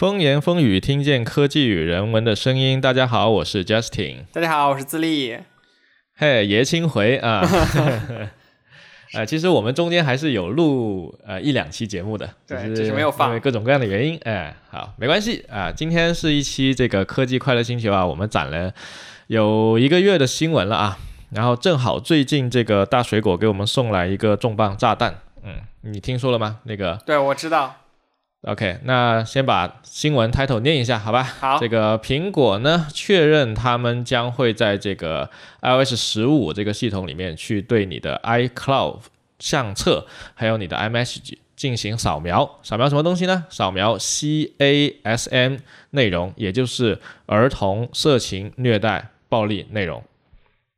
风言风语，听见科技与人文的声音。大家好，我是 Justin。大家好，我是自立。嘿，爷青回啊！呃，其实我们中间还是有录呃一两期节目的，对，只是没有放，因为各种各样的原因。哎，好，没关系啊。今天是一期这个科技快乐星球啊，我们攒了有一个月的新闻了啊。然后正好最近这个大水果给我们送来一个重磅炸弹，嗯，你听说了吗？那个？对，我知道。OK，那先把新闻 title 念一下，好吧？好。这个苹果呢，确认他们将会在这个 iOS 十五这个系统里面去对你的 iCloud 相册还有你的 iMessage 进行扫描。扫描什么东西呢？扫描 CASM 内容，也就是儿童色情、虐待、暴力内容。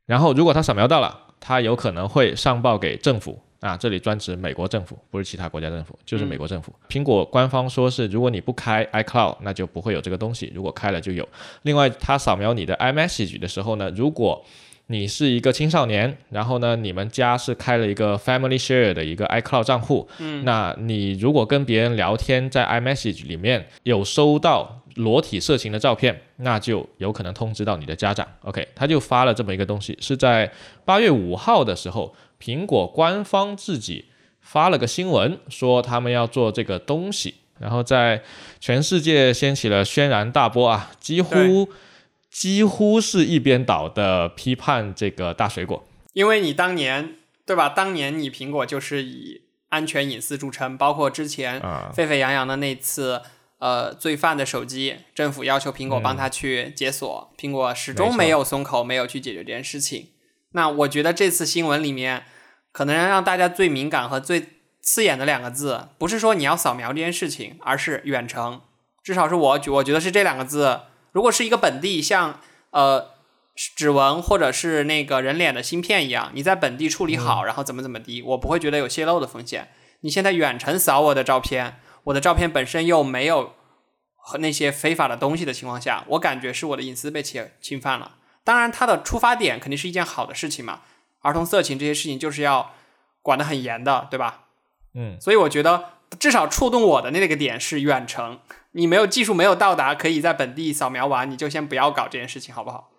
然后，如果他扫描到了，他有可能会上报给政府。啊，这里专指美国政府，不是其他国家政府，就是美国政府。苹果官方说是，如果你不开 iCloud，那就不会有这个东西；如果开了就有。另外，它扫描你的 iMessage 的时候呢，如果你是一个青少年，然后呢，你们家是开了一个 Family Share 的一个 iCloud 账户，嗯，那你如果跟别人聊天，在 iMessage 里面有收到裸体色情的照片，那就有可能通知到你的家长。OK，他就发了这么一个东西，是在八月五号的时候。苹果官方自己发了个新闻，说他们要做这个东西，然后在全世界掀起了轩然大波啊，几乎几乎是一边倒的批判这个大水果。因为你当年对吧？当年你苹果就是以安全隐私著称，包括之前沸沸扬扬的那次呃罪犯的手机，政府要求苹果帮他去解锁，苹果始终没有松口，没有去解决这件事情。那我觉得这次新闻里面。可能让大家最敏感和最刺眼的两个字，不是说你要扫描这件事情，而是远程。至少是我觉，我觉得是这两个字。如果是一个本地像呃指纹或者是那个人脸的芯片一样，你在本地处理好，然后怎么怎么的，我不会觉得有泄露的风险。你现在远程扫我的照片，我的照片本身又没有和那些非法的东西的情况下，我感觉是我的隐私被侵侵犯了。当然，它的出发点肯定是一件好的事情嘛。儿童色情这些事情就是要管得很严的，对吧？嗯，所以我觉得至少触动我的那个点是远程，你没有技术没有到达可以在本地扫描完，你就先不要搞这件事情，好不好？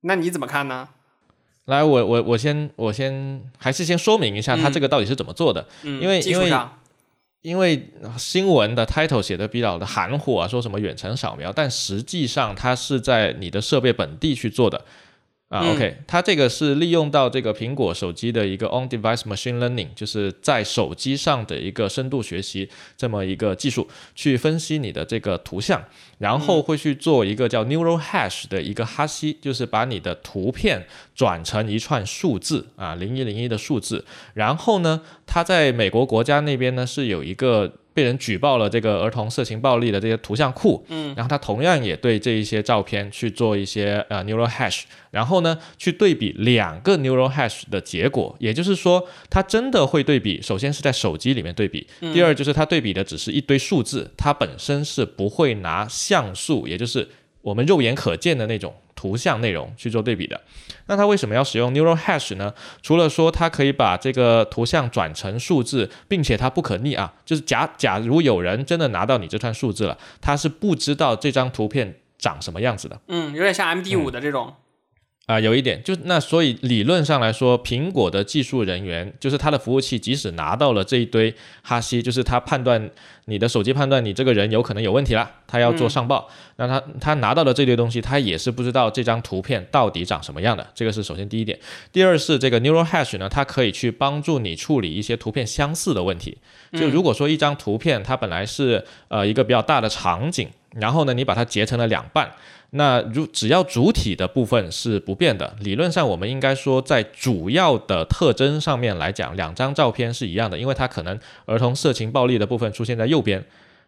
那你怎么看呢？来，我我我先我先还是先说明一下，他这个到底是怎么做的？嗯，因为因为因为新闻的 title 写的比较的含糊啊，说什么远程扫描，但实际上它是在你的设备本地去做的。啊，OK，它这个是利用到这个苹果手机的一个 on-device machine learning，就是在手机上的一个深度学习这么一个技术，去分析你的这个图像，然后会去做一个叫 neural hash 的一个哈希，就是把你的图片转成一串数字啊，零一零一的数字，然后呢，它在美国国家那边呢是有一个。被人举报了这个儿童色情暴力的这些图像库，嗯，然后他同样也对这一些照片去做一些呃 neural hash，然后呢去对比两个 neural hash 的结果，也就是说，他真的会对比，首先是在手机里面对比，第二就是他对比的只是一堆数字，他本身是不会拿像素，也就是我们肉眼可见的那种。图像内容去做对比的，那它为什么要使用 neural hash 呢？除了说它可以把这个图像转成数字，并且它不可逆啊，就是假假如有人真的拿到你这串数字了，他是不知道这张图片长什么样子的。嗯，有点像 M D 五的这种。啊，有一点，就那所以理论上来说，苹果的技术人员就是他的服务器，即使拿到了这一堆哈希，就是他判断你的手机判断你这个人有可能有问题了，他要做上报，那他他拿到了这堆东西，他也是不知道这张图片到底长什么样的，这个是首先第一点。第二是这个 neural hash 呢，它可以去帮助你处理一些图片相似的问题。就如果说一张图片它本来是呃一个比较大的场景，然后呢你把它截成了两半。那如只要主体的部分是不变的，理论上我们应该说在主要的特征上面来讲，两张照片是一样的，因为它可能儿童色情暴力的部分出现在右边，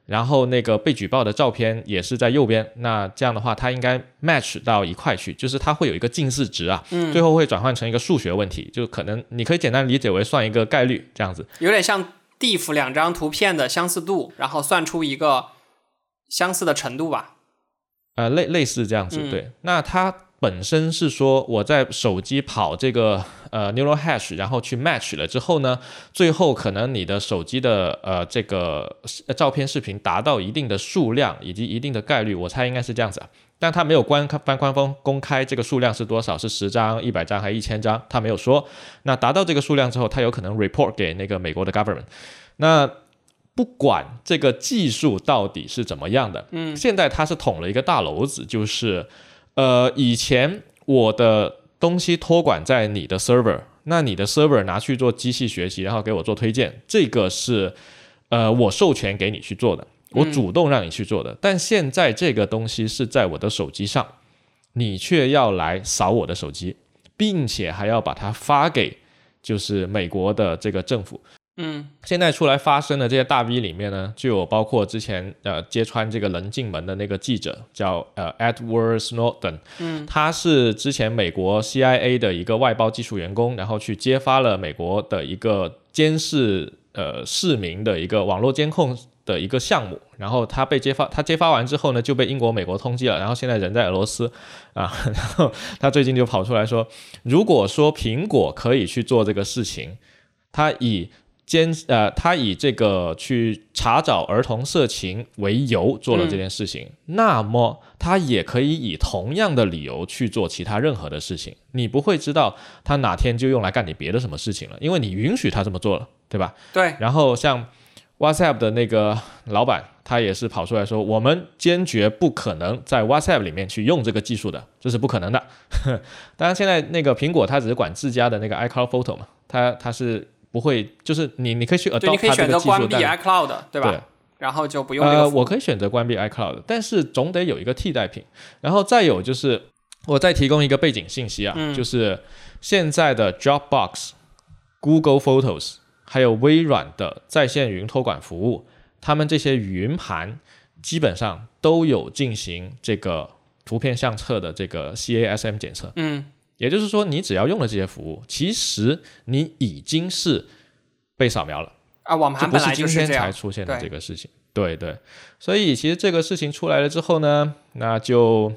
然后那个被举报的照片也是在右边，那这样的话它应该 match 到一块去，就是它会有一个近似值啊，嗯，最后会转换成一个数学问题，就可能你可以简单理解为算一个概率这样子，有点像 diff 两张图片的相似度，然后算出一个相似的程度吧。呃，类类似这样子，对。那它本身是说我在手机跑这个呃 neural hash，然后去 match 了之后呢，最后可能你的手机的呃这个照片视频达到一定的数量以及一定的概率，我猜应该是这样子啊。但它没有官方官方公开这个数量是多少，是十张、一百张还是一千张，它没有说。那达到这个数量之后，它有可能 report 给那个美国的 government。那不管这个技术到底是怎么样的，嗯，现在它是捅了一个大篓子，就是，呃，以前我的东西托管在你的 server，那你的 server 拿去做机器学习，然后给我做推荐，这个是，呃，我授权给你去做的。我主动让你去做的，但现在这个东西是在我的手机上，你却要来扫我的手机，并且还要把它发给就是美国的这个政府。嗯，现在出来发声的这些大 V 里面呢，就有包括之前呃揭穿这个棱镜门的那个记者，叫呃 Edward Snowden。嗯，他是之前美国 CIA 的一个外包技术员工，然后去揭发了美国的一个监视呃市民的一个网络监控。的一个项目，然后他被揭发，他揭发完之后呢，就被英国、美国通缉了，然后现在人在俄罗斯啊，然后他最近就跑出来说，如果说苹果可以去做这个事情，他以监呃，他以这个去查找儿童色情为由做了这件事情，那么他也可以以同样的理由去做其他任何的事情，你不会知道他哪天就用来干你别的什么事情了，因为你允许他这么做了，对吧？对，然后像。WhatsApp 的那个老板，他也是跑出来说，我们坚决不可能在 WhatsApp 里面去用这个技术的，这是不可能的。当然，现在那个苹果它只是管自家的那个 iCloud Photo 嘛，它它是不会，就是你你可以去 adopt 你可以选择关闭 iCloud，对吧？然后就不用呃，我可以选择关闭 iCloud，但是总得有一个替代品。然后再有就是，我再提供一个背景信息啊，就是现在的 Dropbox、Google Photos。还有微软的在线云托管服务，他们这些云盘基本上都有进行这个图片相册的这个 CASM 检测。嗯，也就是说，你只要用了这些服务，其实你已经是被扫描了啊。网盘本来就是今天才出现的这个事情。对对，所以其实这个事情出来了之后呢，那就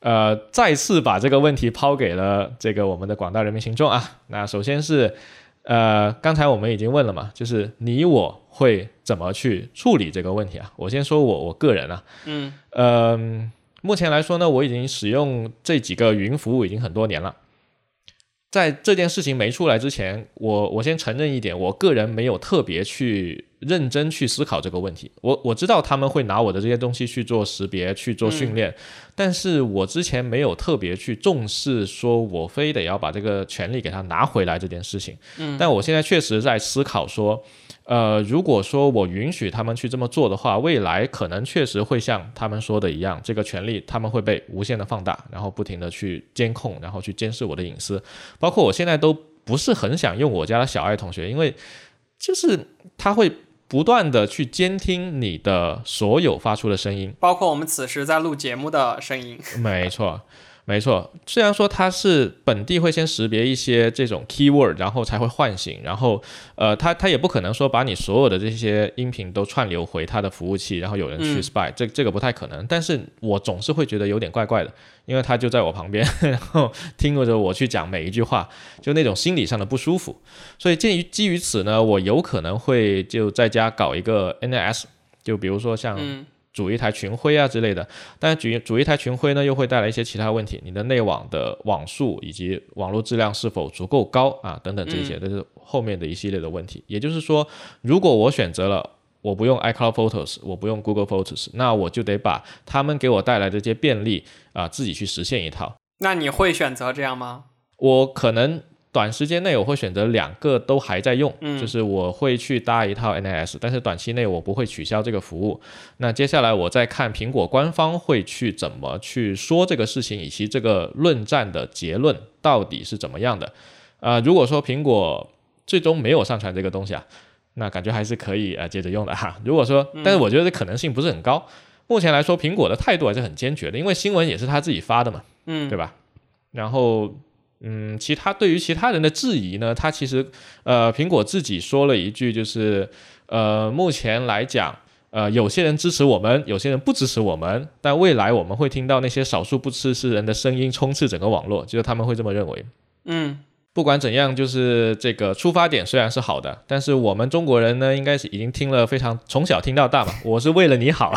呃再次把这个问题抛给了这个我们的广大人民群众啊。那首先是。呃，刚才我们已经问了嘛，就是你我会怎么去处理这个问题啊？我先说我我个人啊，嗯，呃，目前来说呢，我已经使用这几个云服务已经很多年了。在这件事情没出来之前，我我先承认一点，我个人没有特别去认真去思考这个问题。我我知道他们会拿我的这些东西去做识别、去做训练，但是我之前没有特别去重视，说我非得要把这个权利给他拿回来这件事情。嗯，但我现在确实在思考说。呃，如果说我允许他们去这么做的话，未来可能确实会像他们说的一样，这个权利他们会被无限的放大，然后不停的去监控，然后去监视我的隐私。包括我现在都不是很想用我家的小爱同学，因为就是他会不断的去监听你的所有发出的声音，包括我们此时在录节目的声音。没错。没错，虽然说它是本地会先识别一些这种 keyword，然后才会唤醒，然后呃，它它也不可能说把你所有的这些音频都串流回它的服务器，然后有人去 spy，这这个不太可能。但是我总是会觉得有点怪怪的，因为它就在我旁边，然后听着我去讲每一句话，就那种心理上的不舒服。所以鉴于基于此呢，我有可能会就在家搞一个 NS，就比如说像。组一台群晖啊之类的，但是组组一台群晖呢，又会带来一些其他问题，你的内网的网速以及网络质量是否足够高啊，等等这些，都是后面的一系列的问题。也就是说，如果我选择了我不用 iCloud Photos，我不用 Google Photos，那我就得把他们给我带来的这些便利啊，自己去实现一套。那你会选择这样吗？我可能。短时间内我会选择两个都还在用，就是我会去搭一套 NAS，但是短期内我不会取消这个服务。那接下来我再看苹果官方会去怎么去说这个事情，以及这个论战的结论到底是怎么样的。啊，如果说苹果最终没有上传这个东西啊，那感觉还是可以啊接着用的哈。如果说，但是我觉得可能性不是很高。目前来说，苹果的态度还是很坚决的，因为新闻也是他自己发的嘛，嗯，对吧？然后。嗯，其他对于其他人的质疑呢，他其实，呃，苹果自己说了一句，就是，呃，目前来讲，呃，有些人支持我们，有些人不支持我们，但未来我们会听到那些少数不支持人的声音充斥整个网络，就是他们会这么认为。嗯，不管怎样，就是这个出发点虽然是好的，但是我们中国人呢，应该是已经听了非常从小听到大嘛，我是为了你好，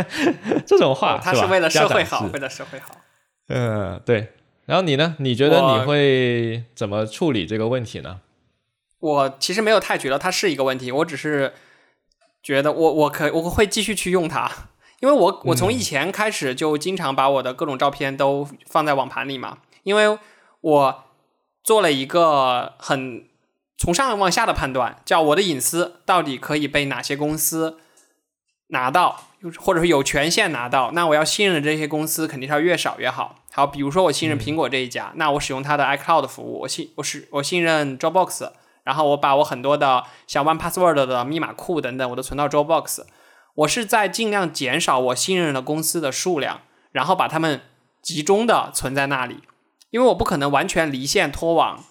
这种话，他是为了社会好，为了社会好。嗯，对。然后你呢？你觉得你会怎么处理这个问题呢？我其实没有太觉得它是一个问题，我只是觉得我我可我会继续去用它，因为我我从以前开始就经常把我的各种照片都放在网盘里嘛，因为我做了一个很从上往下的判断，叫我的隐私到底可以被哪些公司拿到，或者是有权限拿到，那我要信任的这些公司肯定是要越少越好。好，比如说我信任苹果这一家，那我使用它的 iCloud 服务，我信我是我信任 Dropbox，然后我把我很多的像 One Password 的密码库等等，我都存到 Dropbox。我是在尽量减少我信任的公司的数量，然后把它们集中的存在那里，因为我不可能完全离线脱网，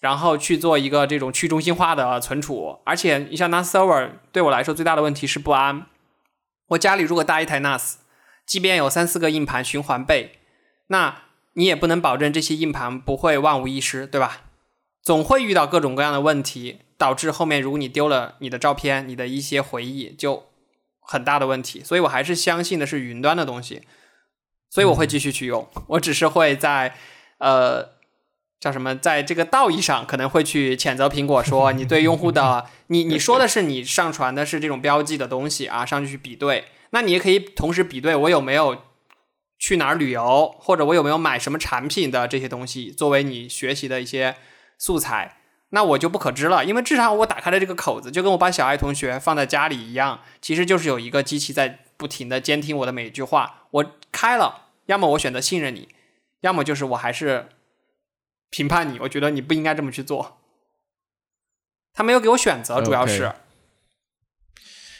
然后去做一个这种去中心化的存储。而且你像 NAS Server 对我来说最大的问题是不安。我家里如果搭一台 NAS，即便有三四个硬盘循环备。那你也不能保证这些硬盘不会万无一失，对吧？总会遇到各种各样的问题，导致后面如果你丢了你的照片、你的一些回忆，就很大的问题。所以我还是相信的是云端的东西，所以我会继续去用。我只是会在呃叫什么，在这个道义上可能会去谴责苹果，说你对用户的你你说的是你上传的是这种标记的东西啊，上去去比对，那你也可以同时比对我有没有。去哪儿旅游，或者我有没有买什么产品的这些东西，作为你学习的一些素材，那我就不可知了。因为至少我打开了这个口子，就跟我把小爱同学放在家里一样，其实就是有一个机器在不停的监听我的每一句话。我开了，要么我选择信任你，要么就是我还是评判你，我觉得你不应该这么去做。他没有给我选择，主要是。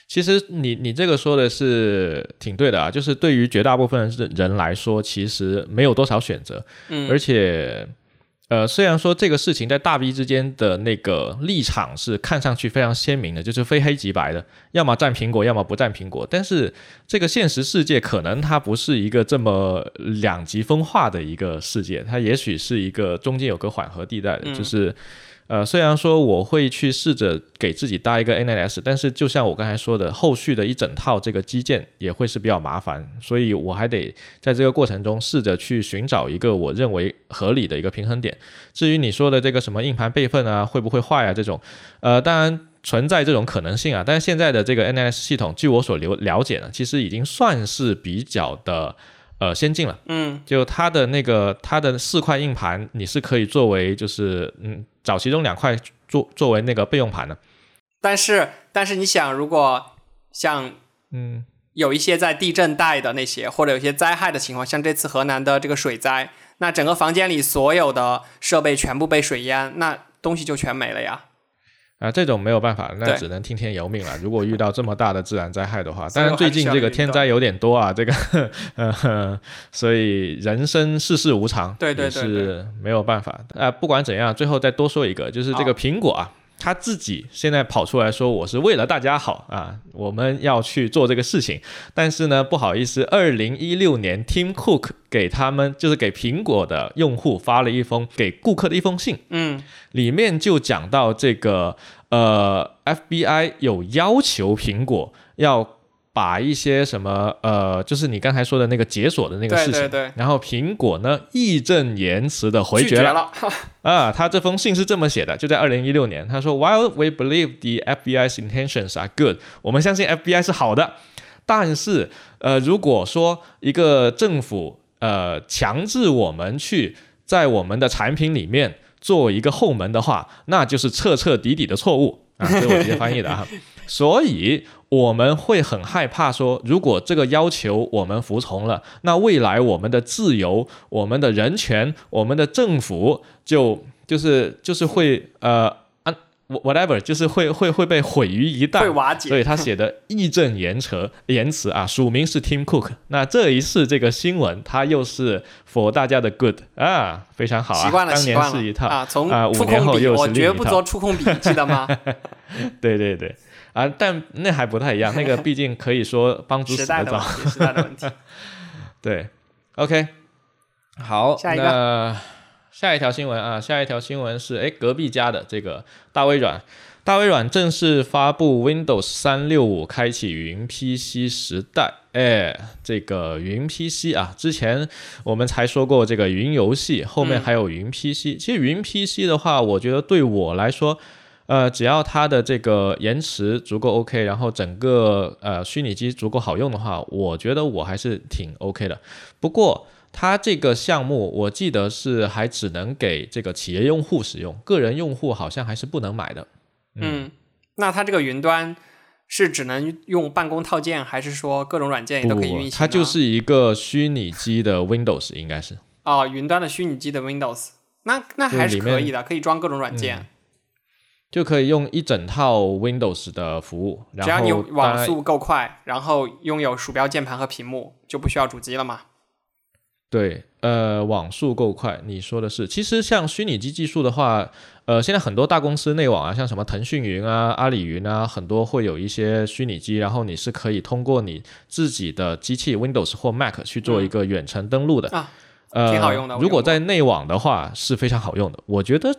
其实你你这个说的是挺对的啊，就是对于绝大部分人来说，其实没有多少选择，嗯，而且，呃，虽然说这个事情在大 V 之间的那个立场是看上去非常鲜明的，就是非黑即白的，要么占苹果，要么不占苹果，但是这个现实世界可能它不是一个这么两极分化的一个世界，它也许是一个中间有个缓和地带的，就是。呃，虽然说我会去试着给自己搭一个 NAS，但是就像我刚才说的，后续的一整套这个基建也会是比较麻烦，所以我还得在这个过程中试着去寻找一个我认为合理的一个平衡点。至于你说的这个什么硬盘备份啊，会不会坏啊这种，呃，当然存在这种可能性啊，但是现在的这个 NAS 系统，据我所了了解呢，其实已经算是比较的。呃，先进了，嗯，就它的那个它的四块硬盘，你是可以作为就是嗯找其中两块作作为那个备用盘的。但是但是你想，如果像嗯有一些在地震带的那些，或者有些灾害的情况，像这次河南的这个水灾，那整个房间里所有的设备全部被水淹，那东西就全没了呀。啊，这种没有办法，那只能听天由命了。如果遇到这么大的自然灾害的话，当然最近这个天灾有点多啊，这个，呃，所以人生世事无常，对对对，是没有办法。啊，不管怎样，最后再多说一个，就是这个苹果啊。他自己现在跑出来说我是为了大家好啊，我们要去做这个事情。但是呢，不好意思，二零一六年 Tim Cook 给他们就是给苹果的用户发了一封给顾客的一封信，嗯，里面就讲到这个呃，FBI 有要求苹果要。把一些什么呃，就是你刚才说的那个解锁的那个事情，对对对。然后苹果呢义正言辞的回绝了。啊，他这封信是这么写的，就在二零一六年，他说：“While we believe the FBI's intentions are good，我们相信 FBI 是好的，但是呃，如果说一个政府呃强制我们去在我们的产品里面做一个后门的话，那就是彻彻底底的错误啊。”这是我直接翻译的啊。所以我们会很害怕，说如果这个要求我们服从了，那未来我们的自由、我们的人权、我们的政府就就是就是会呃，whatever，就是会会会被毁于一旦，会瓦解。所以他写的义正言辞言辞啊，署名是 Tim Cook。那这一次这个新闻，他又是 for 大家的 good 啊，非常好啊。习惯了，当年是一套啊，从啊，五年后又是我绝不做触控笔，记得吗？对 对对。啊，但那还不太一样，那个 毕竟可以说帮助时代的问题，时代的问题。对，OK，好，下一个，下一条新闻啊，下一条新闻是，哎，隔壁家的这个大微软，大微软正式发布 Windows 三六五，开启云 PC 时代。哎，这个云 PC 啊，之前我们才说过这个云游戏，后面还有云 PC。其实云 PC 的话，我觉得对我来说。呃，只要它的这个延迟足够 OK，然后整个呃虚拟机足够好用的话，我觉得我还是挺 OK 的。不过它这个项目，我记得是还只能给这个企业用户使用，个人用户好像还是不能买的。嗯，那它这个云端是只能用办公套件，还是说各种软件也都可以运行？它就是一个虚拟机的 Windows，应该是。哦，云端的虚拟机的 Windows，那那还是可以的，可以装各种软件。就可以用一整套 Windows 的服务，只要你网速够快，然后拥有鼠标、键盘和屏幕，就不需要主机了嘛？对，呃，网速够快，你说的是。其实像虚拟机技术的话，呃，现在很多大公司内网啊，像什么腾讯云啊、阿里云啊，很多会有一些虚拟机，然后你是可以通过你自己的机器 Windows 或 Mac 去做一个远程登录的啊，挺好用的。如果在内网的话，是非常好用的，我觉得。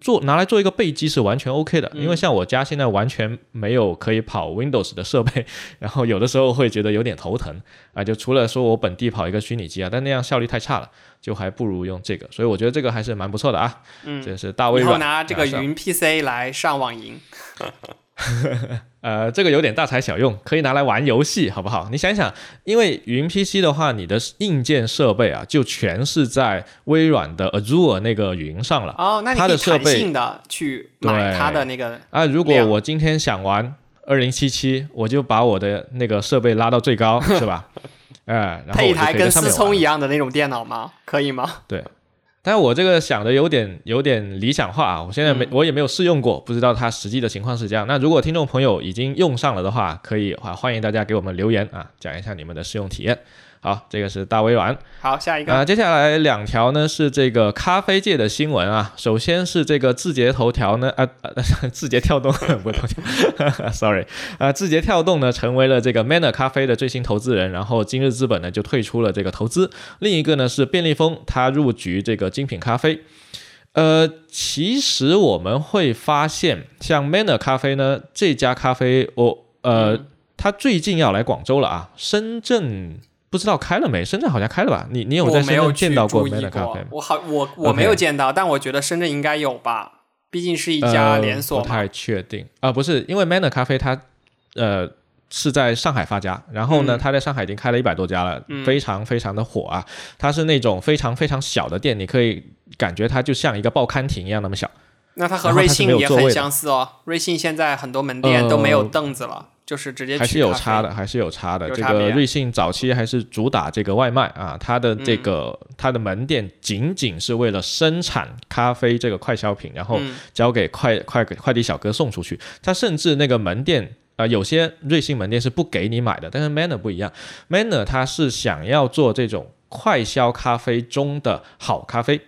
做拿来做一个备机是完全 OK 的，因为像我家现在完全没有可以跑 Windows 的设备，然后有的时候会觉得有点头疼啊，就除了说我本地跑一个虚拟机啊，但那样效率太差了，就还不如用这个，所以我觉得这个还是蛮不错的啊。嗯，这是大微软拿这个云 PC 来上网赢。呃，这个有点大材小用，可以拿来玩游戏，好不好？你想想，因为云 PC 的话，你的硬件设备啊，就全是在微软的 Azure 那个云上了。哦，那它的设备的去买它的那个啊。如果我今天想玩二零七七，我就把我的那个设备拉到最高，是吧？哎，配一台跟思聪一样的那种电脑吗？可以吗？对。但是我这个想的有点有点理想化啊，我现在没我也没有试用过，不知道它实际的情况是这样。那如果听众朋友已经用上了的话，可以啊，欢迎大家给我们留言啊，讲一下你们的试用体验。好，这个是大微软。好，下一个啊，接下来两条呢是这个咖啡界的新闻啊。首先是这个字节头条呢，啊，字节跳动不头条，sorry，啊，字节跳动呢成为了这个 Manner 咖啡的最新投资人，然后今日资本呢就退出了这个投资。另一个呢是便利蜂，它入局这个精品咖啡。呃，其实我们会发现，像 Manner 咖啡呢这家咖啡，我呃，它最近要来广州了啊，深圳。不知道开了没？深圳好像开了吧？你你有在深圳见到过 Manner 咖啡？我好我我没有见到，但我觉得深圳应该有吧，毕竟是一家连锁。不太确定啊，不是因为 Manner 咖啡它呃是在上海发家，然后呢，他在上海已经开了一百多家了，非常非常的火啊。它是那种非常非常小的店，你可以感觉它就像一个报刊亭一样那么小。那它和瑞幸也很相似哦。瑞幸现在很多门店都没有凳子了。就是直接还是有差的，还是有差的。这个瑞幸早期还是主打这个外卖啊，它的这个它的门店仅仅是为了生产咖啡这个快消品，然后交给快快快递小哥送出去。它甚至那个门店啊，有些瑞幸门店是不给你买的，但是 Manner 不一样，Manner 它是想要做这种快消咖啡中的好咖啡。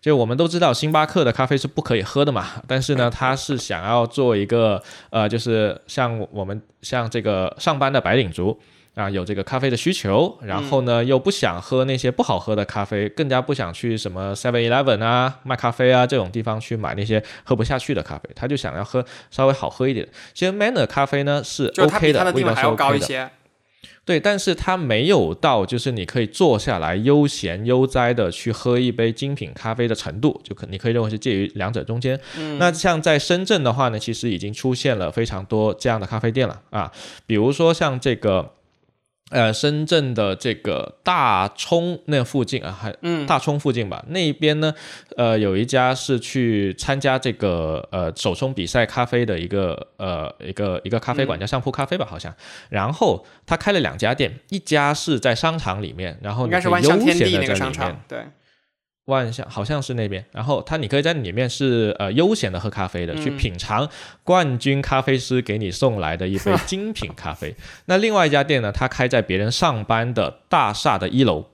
就我们都知道，星巴克的咖啡是不可以喝的嘛。但是呢，他是想要做一个呃，就是像我们像这个上班的白领族啊，有这个咖啡的需求，然后呢又不想喝那些不好喝的咖啡，更加不想去什么 Seven Eleven 啊卖咖啡啊这种地方去买那些喝不下去的咖啡，他就想要喝稍微好喝一点。其实 Manner 咖啡呢是 OK 的，味道是 OK 的。对，但是它没有到就是你可以坐下来悠闲悠哉的去喝一杯精品咖啡的程度，就可你可以认为是介于两者中间。那像在深圳的话呢，其实已经出现了非常多这样的咖啡店了啊，比如说像这个。呃，深圳的这个大冲那附近啊，还大冲附近吧，那边呢，呃，有一家是去参加这个呃手冲比赛咖啡的一个呃一个一个咖啡馆，叫上铺咖啡吧，好像。然后他开了两家店，一家是在商场里面，然后应该是万象天地那个商场，对。万象好像是那边，然后它你可以在里面是呃悠闲的喝咖啡的，去品尝冠军咖啡师给你送来的一杯精品咖啡。那另外一家店呢，它开在别人上班的大厦的一楼，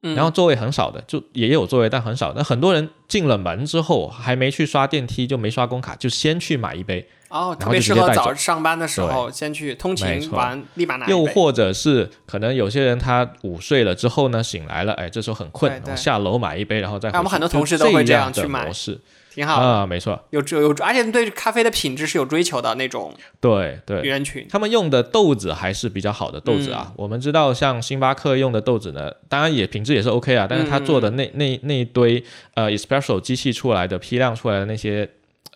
然后座位很少的，就也有座位，但很少。那很多人进了门之后，还没去刷电梯，就没刷工卡，就先去买一杯。哦，特别适合早上班的时候，先去通勤完，立马拿又或者是可能有些人他午睡了之后呢，醒来了，哎，这时候很困，然后下楼买一杯，然后再。我们很多同事都会这样去买。模式。挺好啊，没错，有有，而且对咖啡的品质是有追求的那种。对对，人群他们用的豆子还是比较好的豆子啊。我们知道，像星巴克用的豆子呢，当然也品质也是 OK 啊，但是他做的那那那一堆呃 espresso 机器出来的批量出来的那些。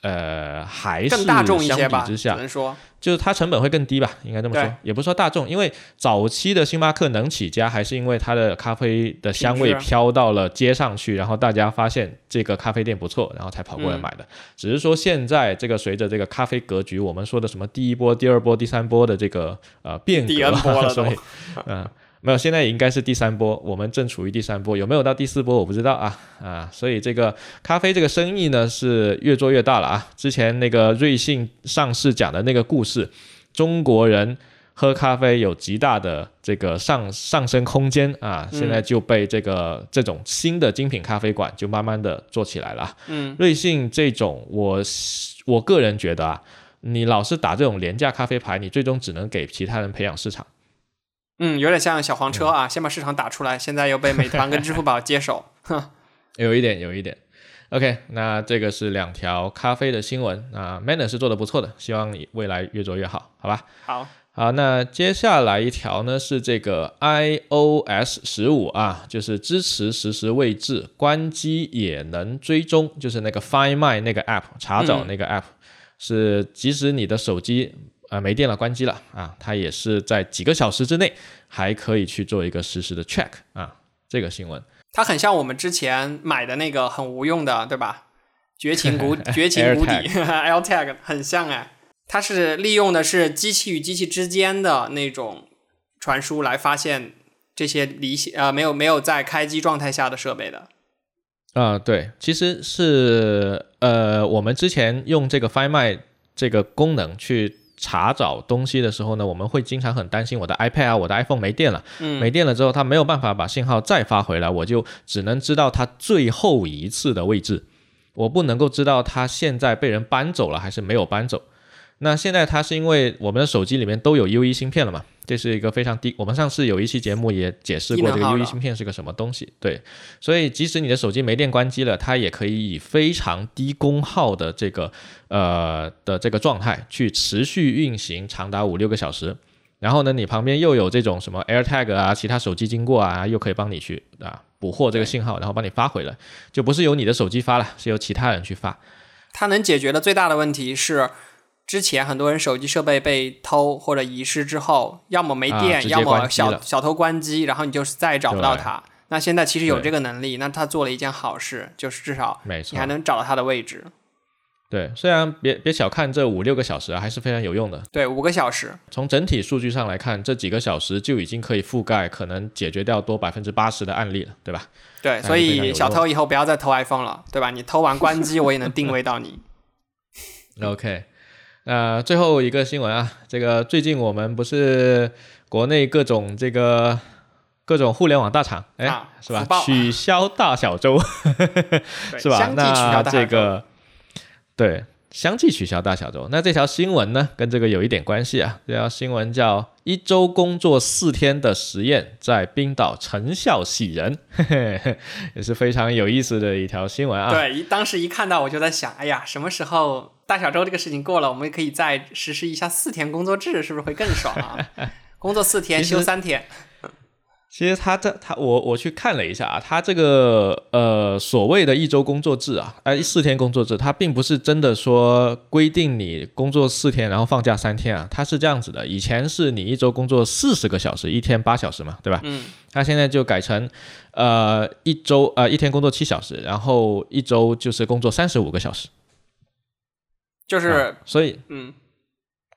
呃，还是相比之下，只能说就是它成本会更低吧，应该这么说，也不是说大众，因为早期的星巴克能起家，还是因为它的咖啡的香味飘到了街上去，然后大家发现这个咖啡店不错，然后才跑过来买的。只是说现在这个随着这个咖啡格局，我们说的什么第一波、第二波、第三波的这个呃变革，所以嗯。没有，现在也应该是第三波，我们正处于第三波，有没有到第四波我不知道啊啊，所以这个咖啡这个生意呢是越做越大了啊。之前那个瑞幸上市讲的那个故事，中国人喝咖啡有极大的这个上上升空间啊，现在就被这个这种新的精品咖啡馆就慢慢的做起来了。嗯，瑞幸这种，我我个人觉得啊，你老是打这种廉价咖啡牌，你最终只能给其他人培养市场。嗯，有点像小黄车啊，先把市场打出来，现在又被美团跟支付宝接手，哼，有一点，有一点。OK，那这个是两条咖啡的新闻啊，Manner 是做的不错的，希望你未来越做越好，好吧？好，好，那接下来一条呢是这个 iOS 十五啊，就是支持实时位置，关机也能追踪，就是那个 Find My 那个 App 查找那个 App，是即使你的手机。啊，没电了，关机了啊！它也是在几个小时之内还可以去做一个实时的 check 啊。这个新闻，它很像我们之前买的那个很无用的，对吧？绝情谷 绝情谷底 L tag 很像哎，它是利用的是机器与机器之间的那种传输来发现这些离线呃没有没有在开机状态下的设备的。啊，对，其实是呃我们之前用这个 Find My 这个功能去。查找东西的时候呢，我们会经常很担心我的 iPad 啊，我的 iPhone 没电了，没电了之后，它没有办法把信号再发回来，我就只能知道它最后一次的位置，我不能够知道它现在被人搬走了还是没有搬走。那现在它是因为我们的手机里面都有 U E 芯片了嘛？这是一个非常低。我们上次有一期节目也解释过这个 U E 芯片是个什么东西。对，所以即使你的手机没电关机了，它也可以以非常低功耗的这个呃的这个状态去持续运行长达五六个小时。然后呢，你旁边又有这种什么 Air Tag 啊，其他手机经过啊，又可以帮你去啊捕获这个信号，然后帮你发回来，就不是由你的手机发了，是由其他人去发。它能解决的最大的问题是。之前很多人手机设备被偷或者遗失之后，要么没电，要么小小偷关机，然后你就是再也找不到它。那现在其实有这个能力，那他做了一件好事，就是至少你还能找到它的位置。对，虽然别别小看这五六个小时啊，还是非常有用的。对，五个小时，从整体数据上来看，这几个小时就已经可以覆盖可能解决掉多百分之八十的案例了，对吧？对，所以小偷以后不要再偷 iPhone 了，对吧？你偷完关机，我也能定位到你。OK。那最后一个新闻啊，这个最近我们不是国内各种这个各种互联网大厂，哎，是吧？取消大小周，是吧？那这个对。相继取消大小周，那这条新闻呢，跟这个有一点关系啊。这条新闻叫“一周工作四天的实验在冰岛成效喜人”，也是非常有意思的一条新闻啊。对，一当时一看到我就在想，哎呀，什么时候大小周这个事情过了，我们可以再实施一下四天工作制，是不是会更爽啊？工作四天，休三天。其实他这他我我去看了一下啊，他这个呃所谓的一周工作制啊，哎四天工作制，他并不是真的说规定你工作四天然后放假三天啊，他是这样子的，以前是你一周工作四十个小时，一天八小时嘛，对吧？嗯。他现在就改成呃一周呃一天工作七小时，然后一周就是工作三十五个小时，就是所以嗯。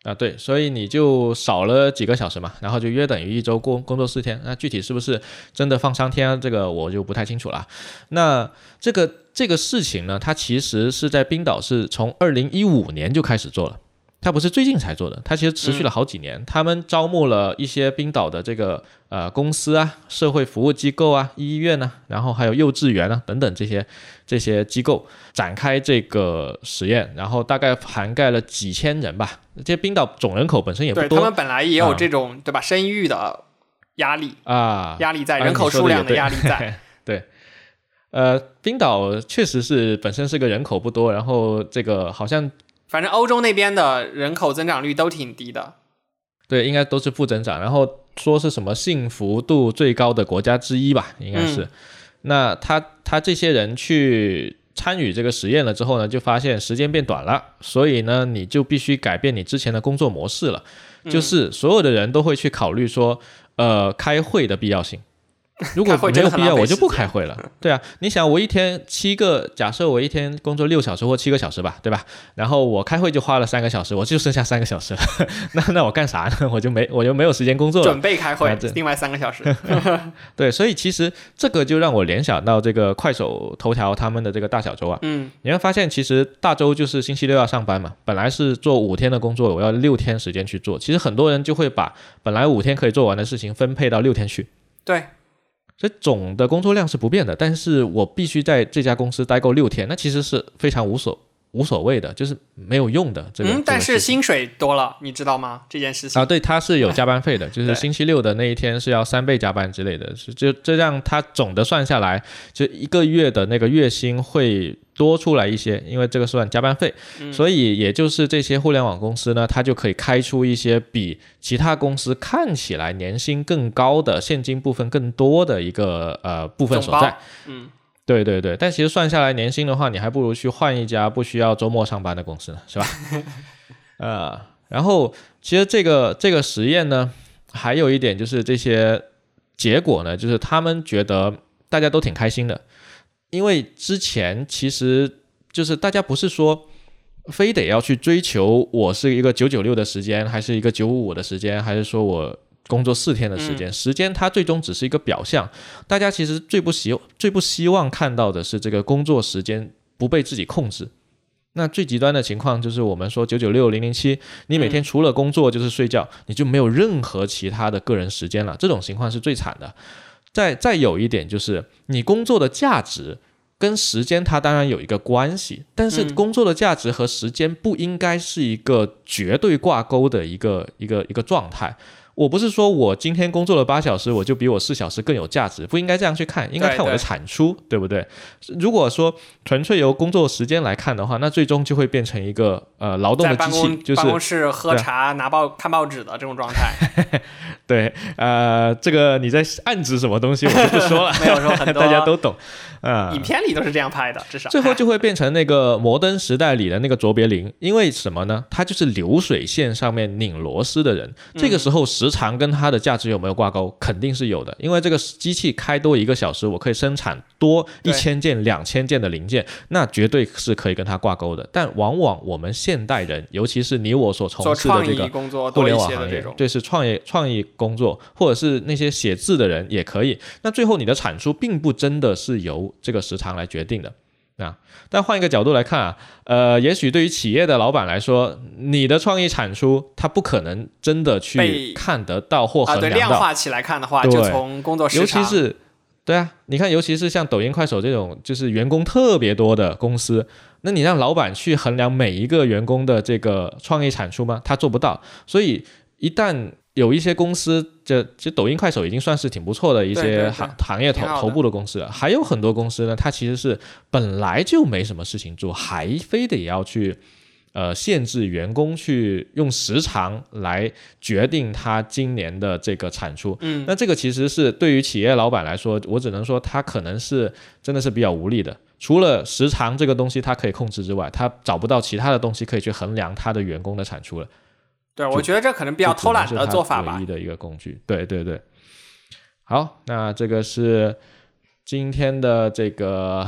啊，对，所以你就少了几个小时嘛，然后就约等于一周工工作四天。那具体是不是真的放三天，这个我就不太清楚了。那这个这个事情呢，它其实是在冰岛是从二零一五年就开始做了，它不是最近才做的，他其实持续了好几年。他们招募了一些冰岛的这个呃公司啊、社会服务机构啊、医院啊，然后还有幼稚园啊等等这些这些机构展开这个实验，然后大概涵盖了几千人吧。这冰岛总人口本身也不多，他们本来也有这种对吧？生育的压力啊，压力在人口数量的压力在。对，呃，冰岛确实是本身是个人口不多，然后这个好像。反正欧洲那边的人口增长率都挺低的，对，应该都是负增长。然后说是什么幸福度最高的国家之一吧，应该是。那他他这些人去参与这个实验了之后呢，就发现时间变短了，所以呢，你就必须改变你之前的工作模式了，就是所有的人都会去考虑说，呃，开会的必要性。如果没有必要，我就不开会了。对啊，你想我一天七个，假设我一天工作六小时或七个小时吧，对吧？然后我开会就花了三个小时，我就剩下三个小时了。那那我干啥呢？我就没我就没有时间工作了。准备开会，另外三个小时。对，所以其实这个就让我联想到这个快手、头条他们的这个大小周啊。嗯，你会发现其实大周就是星期六要上班嘛，本来是做五天的工作，我要六天时间去做。其实很多人就会把本来五天可以做完的事情分配到六天去。对。所以总的工作量是不变的，但是我必须在这家公司待够六天，那其实是非常无所无所谓的，就是没有用的。这个，但是薪水多了，你知道吗？这件事情啊，对，他是有加班费的，就是星期六的那一天是要三倍加班之类的，是就这样，他总的算下来，就一个月的那个月薪会。多出来一些，因为这个算加班费，所以也就是这些互联网公司呢，它就可以开出一些比其他公司看起来年薪更高的、现金部分更多的一个呃部分所在。嗯，对对对，但其实算下来年薪的话，你还不如去换一家不需要周末上班的公司呢，是吧？呃，然后其实这个这个实验呢，还有一点就是这些结果呢，就是他们觉得大家都挺开心的。因为之前其实就是大家不是说非得要去追求我是一个九九六的时间，还是一个九五五的时间，还是说我工作四天的时间？时间它最终只是一个表象。大家其实最不希最不希望看到的是这个工作时间不被自己控制。那最极端的情况就是我们说九九六零零七，你每天除了工作就是睡觉，你就没有任何其他的个人时间了。这种情况是最惨的。再再有一点就是，你工作的价值跟时间它当然有一个关系，但是工作的价值和时间不应该是一个绝对挂钩的一个一个一个状态。我不是说我今天工作了八小时，我就比我四小时更有价值，不应该这样去看，应该看我的产出，对不对？如果说纯粹由工作时间来看的话，那最终就会变成一个呃劳动的机器，就是办公室喝茶、拿报看报纸的这种状态。对，呃，这个你在暗指什么东西，我就不说了，没有说很多，大家都懂。啊，影片里都是这样拍的，至少最后就会变成那个摩登时代里的那个卓别林，因为什么呢？他就是流水线上面拧螺丝的人。这个时候时长跟它的价值有没有挂钩？肯定是有的，因为这个机器开多一个小时，我可以生产多一千件、两千件的零件，那绝对是可以跟它挂钩的。但往往我们现代人，尤其是你我所从事的这个互联网行业，对，是创业创意工作，或者是那些写字的人也可以。那最后你的产出并不真的是由这个时长来决定的，啊，但换一个角度来看啊，呃，也许对于企业的老板来说，你的创意产出，他不可能真的去看得到或衡量到。量化起来看的话，就从工作时长，尤其是对啊，你看，尤其是像抖音、快手这种，就是员工特别多的公司，那你让老板去衡量每一个员工的这个创意产出吗？他做不到。所以一旦有一些公司，这其实抖音、快手已经算是挺不错的一些行行业头头部的公司了。还有很多公司呢，它其实是本来就没什么事情做，还非得要去呃限制员工去用时长来决定他今年的这个产出。嗯，那这个其实是对于企业老板来说，我只能说他可能是真的是比较无力的。除了时长这个东西他可以控制之外，他找不到其他的东西可以去衡量他的员工的产出了。对，我觉得这可能比较偷懒的做法吧。唯一的一个工具，对对对。好，那这个是今天的这个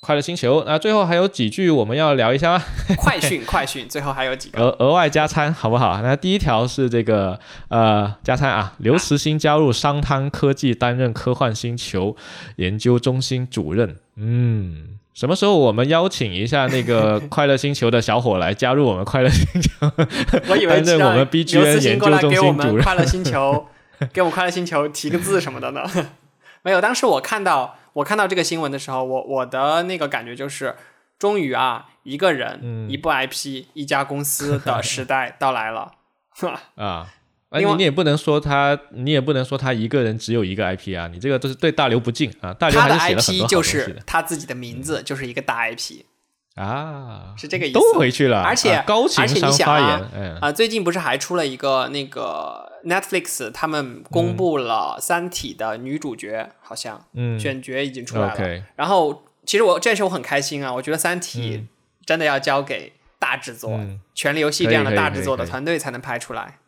快快乐星球。那最后还有几句我们要聊一下吗？快讯，快讯，最后还有几个额额外加餐，好不好？那第一条是这个呃加餐啊，刘慈欣加入商汤科技担任科幻星球研究中心主任。嗯，什么时候我们邀请一下那个 快乐星球的小伙来加入我们快乐星球？我以为担任我们 B G N 研究中心主任。快乐星球。给我们快乐星球提个字什么的呢？没有。当时我看到我看到这个新闻的时候，我我的那个感觉就是，终于啊，一个人、一部 IP、一家公司的时代到来了。啊，你你也不能说他，你也不能说他一个人只有一个 IP 啊，你这个都是对大刘不敬啊。大刘还是写了很多就是他自己的名字就是一个大 IP。啊，是这个意思，都回去了。而且高情商发言啊，最近不是还出了一个那个 Netflix，他们公布了《三体》的女主角，好像嗯选角已经出来了。然后，其实我这时候我很开心啊，我觉得《三体》真的要交给大制作，《权力游戏》这样的大制作的团队才能拍出来，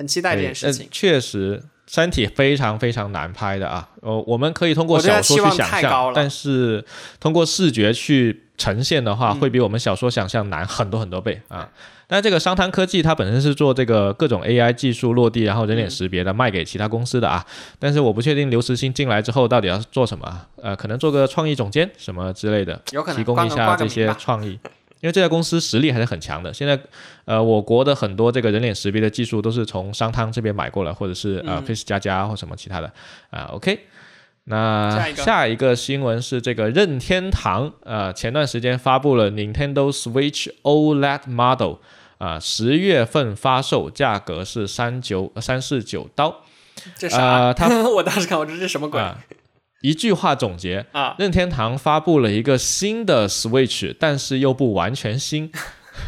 很期待这件事情。确实，《三体》非常非常难拍的啊，呃，我们可以通过小说去想象，但是通过视觉去。呈现的话会比我们小说想象难很多很多倍啊！但这个商汤科技它本身是做这个各种 AI 技术落地，然后人脸识别的，卖给其他公司的啊。但是我不确定刘慈欣进来之后到底要做什么，呃，可能做个创意总监什么之类的，提供一下这些创意。因为这家公司实力还是很强的。现在，呃，我国的很多这个人脸识别的技术都是从商汤这边买过来，或者是呃 Face 加加或什么其他的啊。OK。那下一个新闻是这个任天堂，呃，前段时间发布了 Nintendo Switch OLED Model，啊，十月份发售，价格是三九三四九刀。这啥？他 我当时看，我这是什么鬼？一句话总结啊，任天堂发布了一个新的 Switch，但是又不完全新，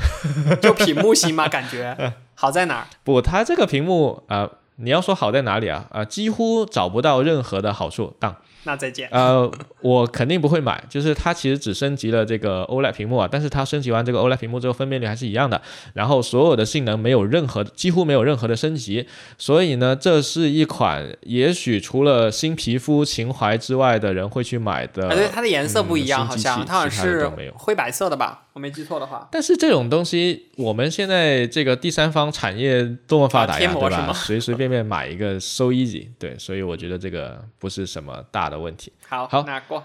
就屏幕新吗？感觉好在哪儿？不，它这个屏幕啊。你要说好在哪里啊？啊，几乎找不到任何的好处。当那再见。呃，我肯定不会买。就是它其实只升级了这个 OLED 屏幕啊，但是它升级完这个 OLED 屏幕之后，分辨率还是一样的。然后所有的性能没有任何，几乎没有任何的升级。所以呢，这是一款也许除了新皮肤情怀之外的人会去买的。对，它的颜色不一样，好像它好像是灰白色的吧？我没记错的话。但是这种东西，我们现在这个第三方产业多么发达呀，对吧？随随便便买一个 so easy，对，所以我觉得这个不是什么大的问题。好，好，拿过。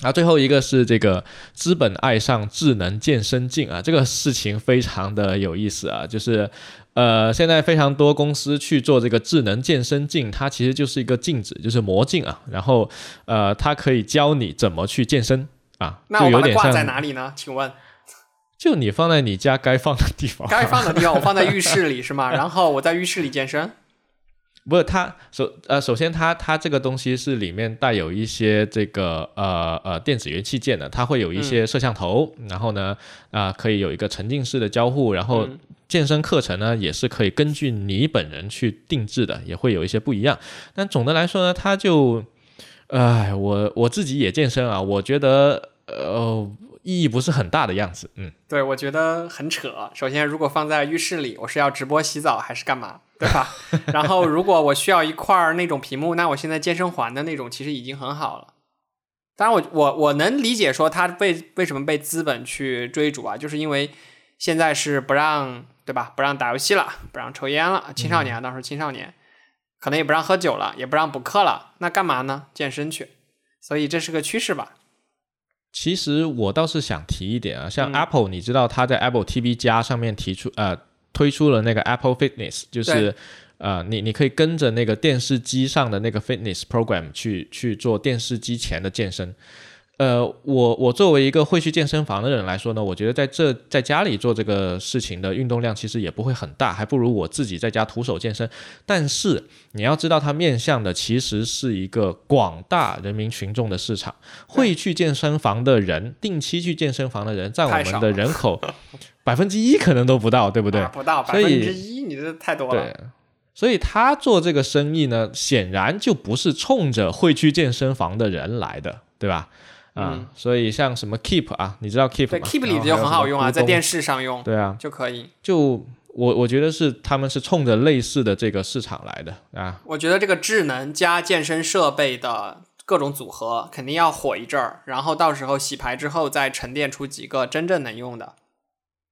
然后最后一个是这个资本爱上智能健身镜啊，这个事情非常的有意思啊，就是呃，现在非常多公司去做这个智能健身镜，它其实就是一个镜子，就是魔镜啊，然后呃，它可以教你怎么去健身啊。那我把它挂在哪里呢？请问？就你放在你家该放的地方，该放的地方我放在浴室里是吗？然后我在浴室里健身。不是它首呃首先它它这个东西是里面带有一些这个呃呃电子元器件的，它会有一些摄像头，然后呢啊可以有一个沉浸式的交互，然后健身课程呢也是可以根据你本人去定制的，也会有一些不一样。但总的来说呢，它就，哎我我自己也健身啊，我觉得呃。意义不是很大的样子，嗯，对，我觉得很扯。首先，如果放在浴室里，我是要直播洗澡还是干嘛，对吧？然后，如果我需要一块那种屏幕，那我现在健身环的那种其实已经很好了。当然，我我我能理解说它被为什么被资本去追逐啊，就是因为现在是不让对吧？不让打游戏了，不让抽烟了，青少年啊当时青少年可能也不让喝酒了，也不让补课了，那干嘛呢？健身去。所以这是个趋势吧。其实我倒是想提一点啊，像 Apple，你知道它在 Apple TV 加上面提出呃推出了那个 Apple Fitness，就是呃你你可以跟着那个电视机上的那个 Fitness Program 去去做电视机前的健身。呃，我我作为一个会去健身房的人来说呢，我觉得在这在家里做这个事情的运动量其实也不会很大，还不如我自己在家徒手健身。但是你要知道，它面向的其实是一个广大人民群众的市场。会去健身房的人，定期去健身房的人，在我们的人口 百分之一可能都不到，对不对？不到百分之一，你这太多了。对，所以他做这个生意呢，显然就不是冲着会去健身房的人来的，对吧？啊，所以像什么 Keep 啊，你知道 Keep 吗？Keep 里就很好用啊，在电视上用，对啊，就可以。就我我觉得是他们是冲着类似的这个市场来的啊。我觉得这个智能加健身设备的各种组合，肯定要火一阵儿，然后到时候洗牌之后再沉淀出几个真正能用的。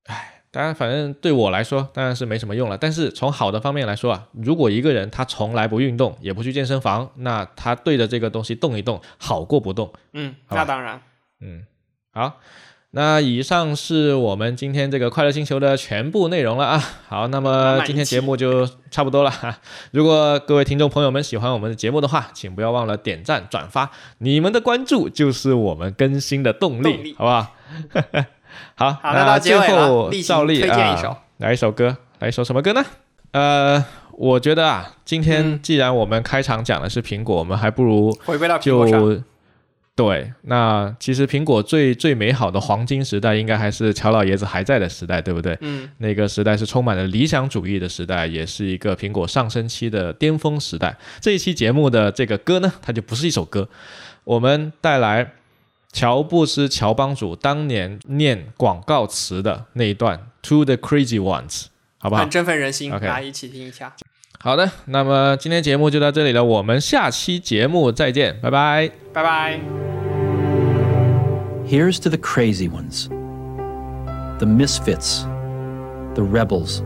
唉，当然，反正对我来说当然是没什么用了。但是从好的方面来说啊，如果一个人他从来不运动，也不去健身房，那他对着这个东西动一动，好过不动。嗯，那当然。嗯，好。那以上是我们今天这个快乐星球的全部内容了啊！好，那么今天节目就差不多了哈。如果各位听众朋友们喜欢我们的节目的话，请不要忘了点赞转发，你们的关注就是我们更新的动力，好不好？好，那最后照例啊，来一首歌，来一首什么歌呢？呃，我觉得啊，今天既然我们开场讲的是苹果，我们还不如回归到苹果上。对，那其实苹果最最美好的黄金时代，应该还是乔老爷子还在的时代，对不对？嗯，那个时代是充满了理想主义的时代，也是一个苹果上升期的巅峰时代。这一期节目的这个歌呢，它就不是一首歌，我们带来乔布斯乔帮主当年念广告词的那一段 “To the crazy ones”，好不好？很振奋人心，来一起听一下。好的，那么今天节目就到这里了，我们下期节目再见，拜拜，拜拜。Here's to the crazy ones, the misfits, the rebels,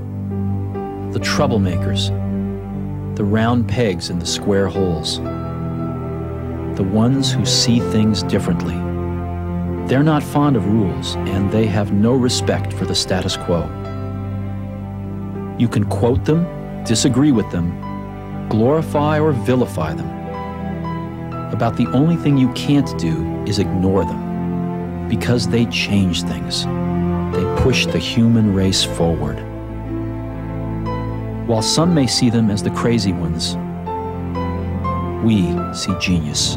the troublemakers, the round pegs in the square holes, the ones who see things differently. They're not fond of rules, and they have no respect for the status quo. You can quote them disagree with them, glorify or vilify them. About the only thing you can't do is ignore them, because they change things. They push the human race forward. While some may see them as the crazy ones, we see genius.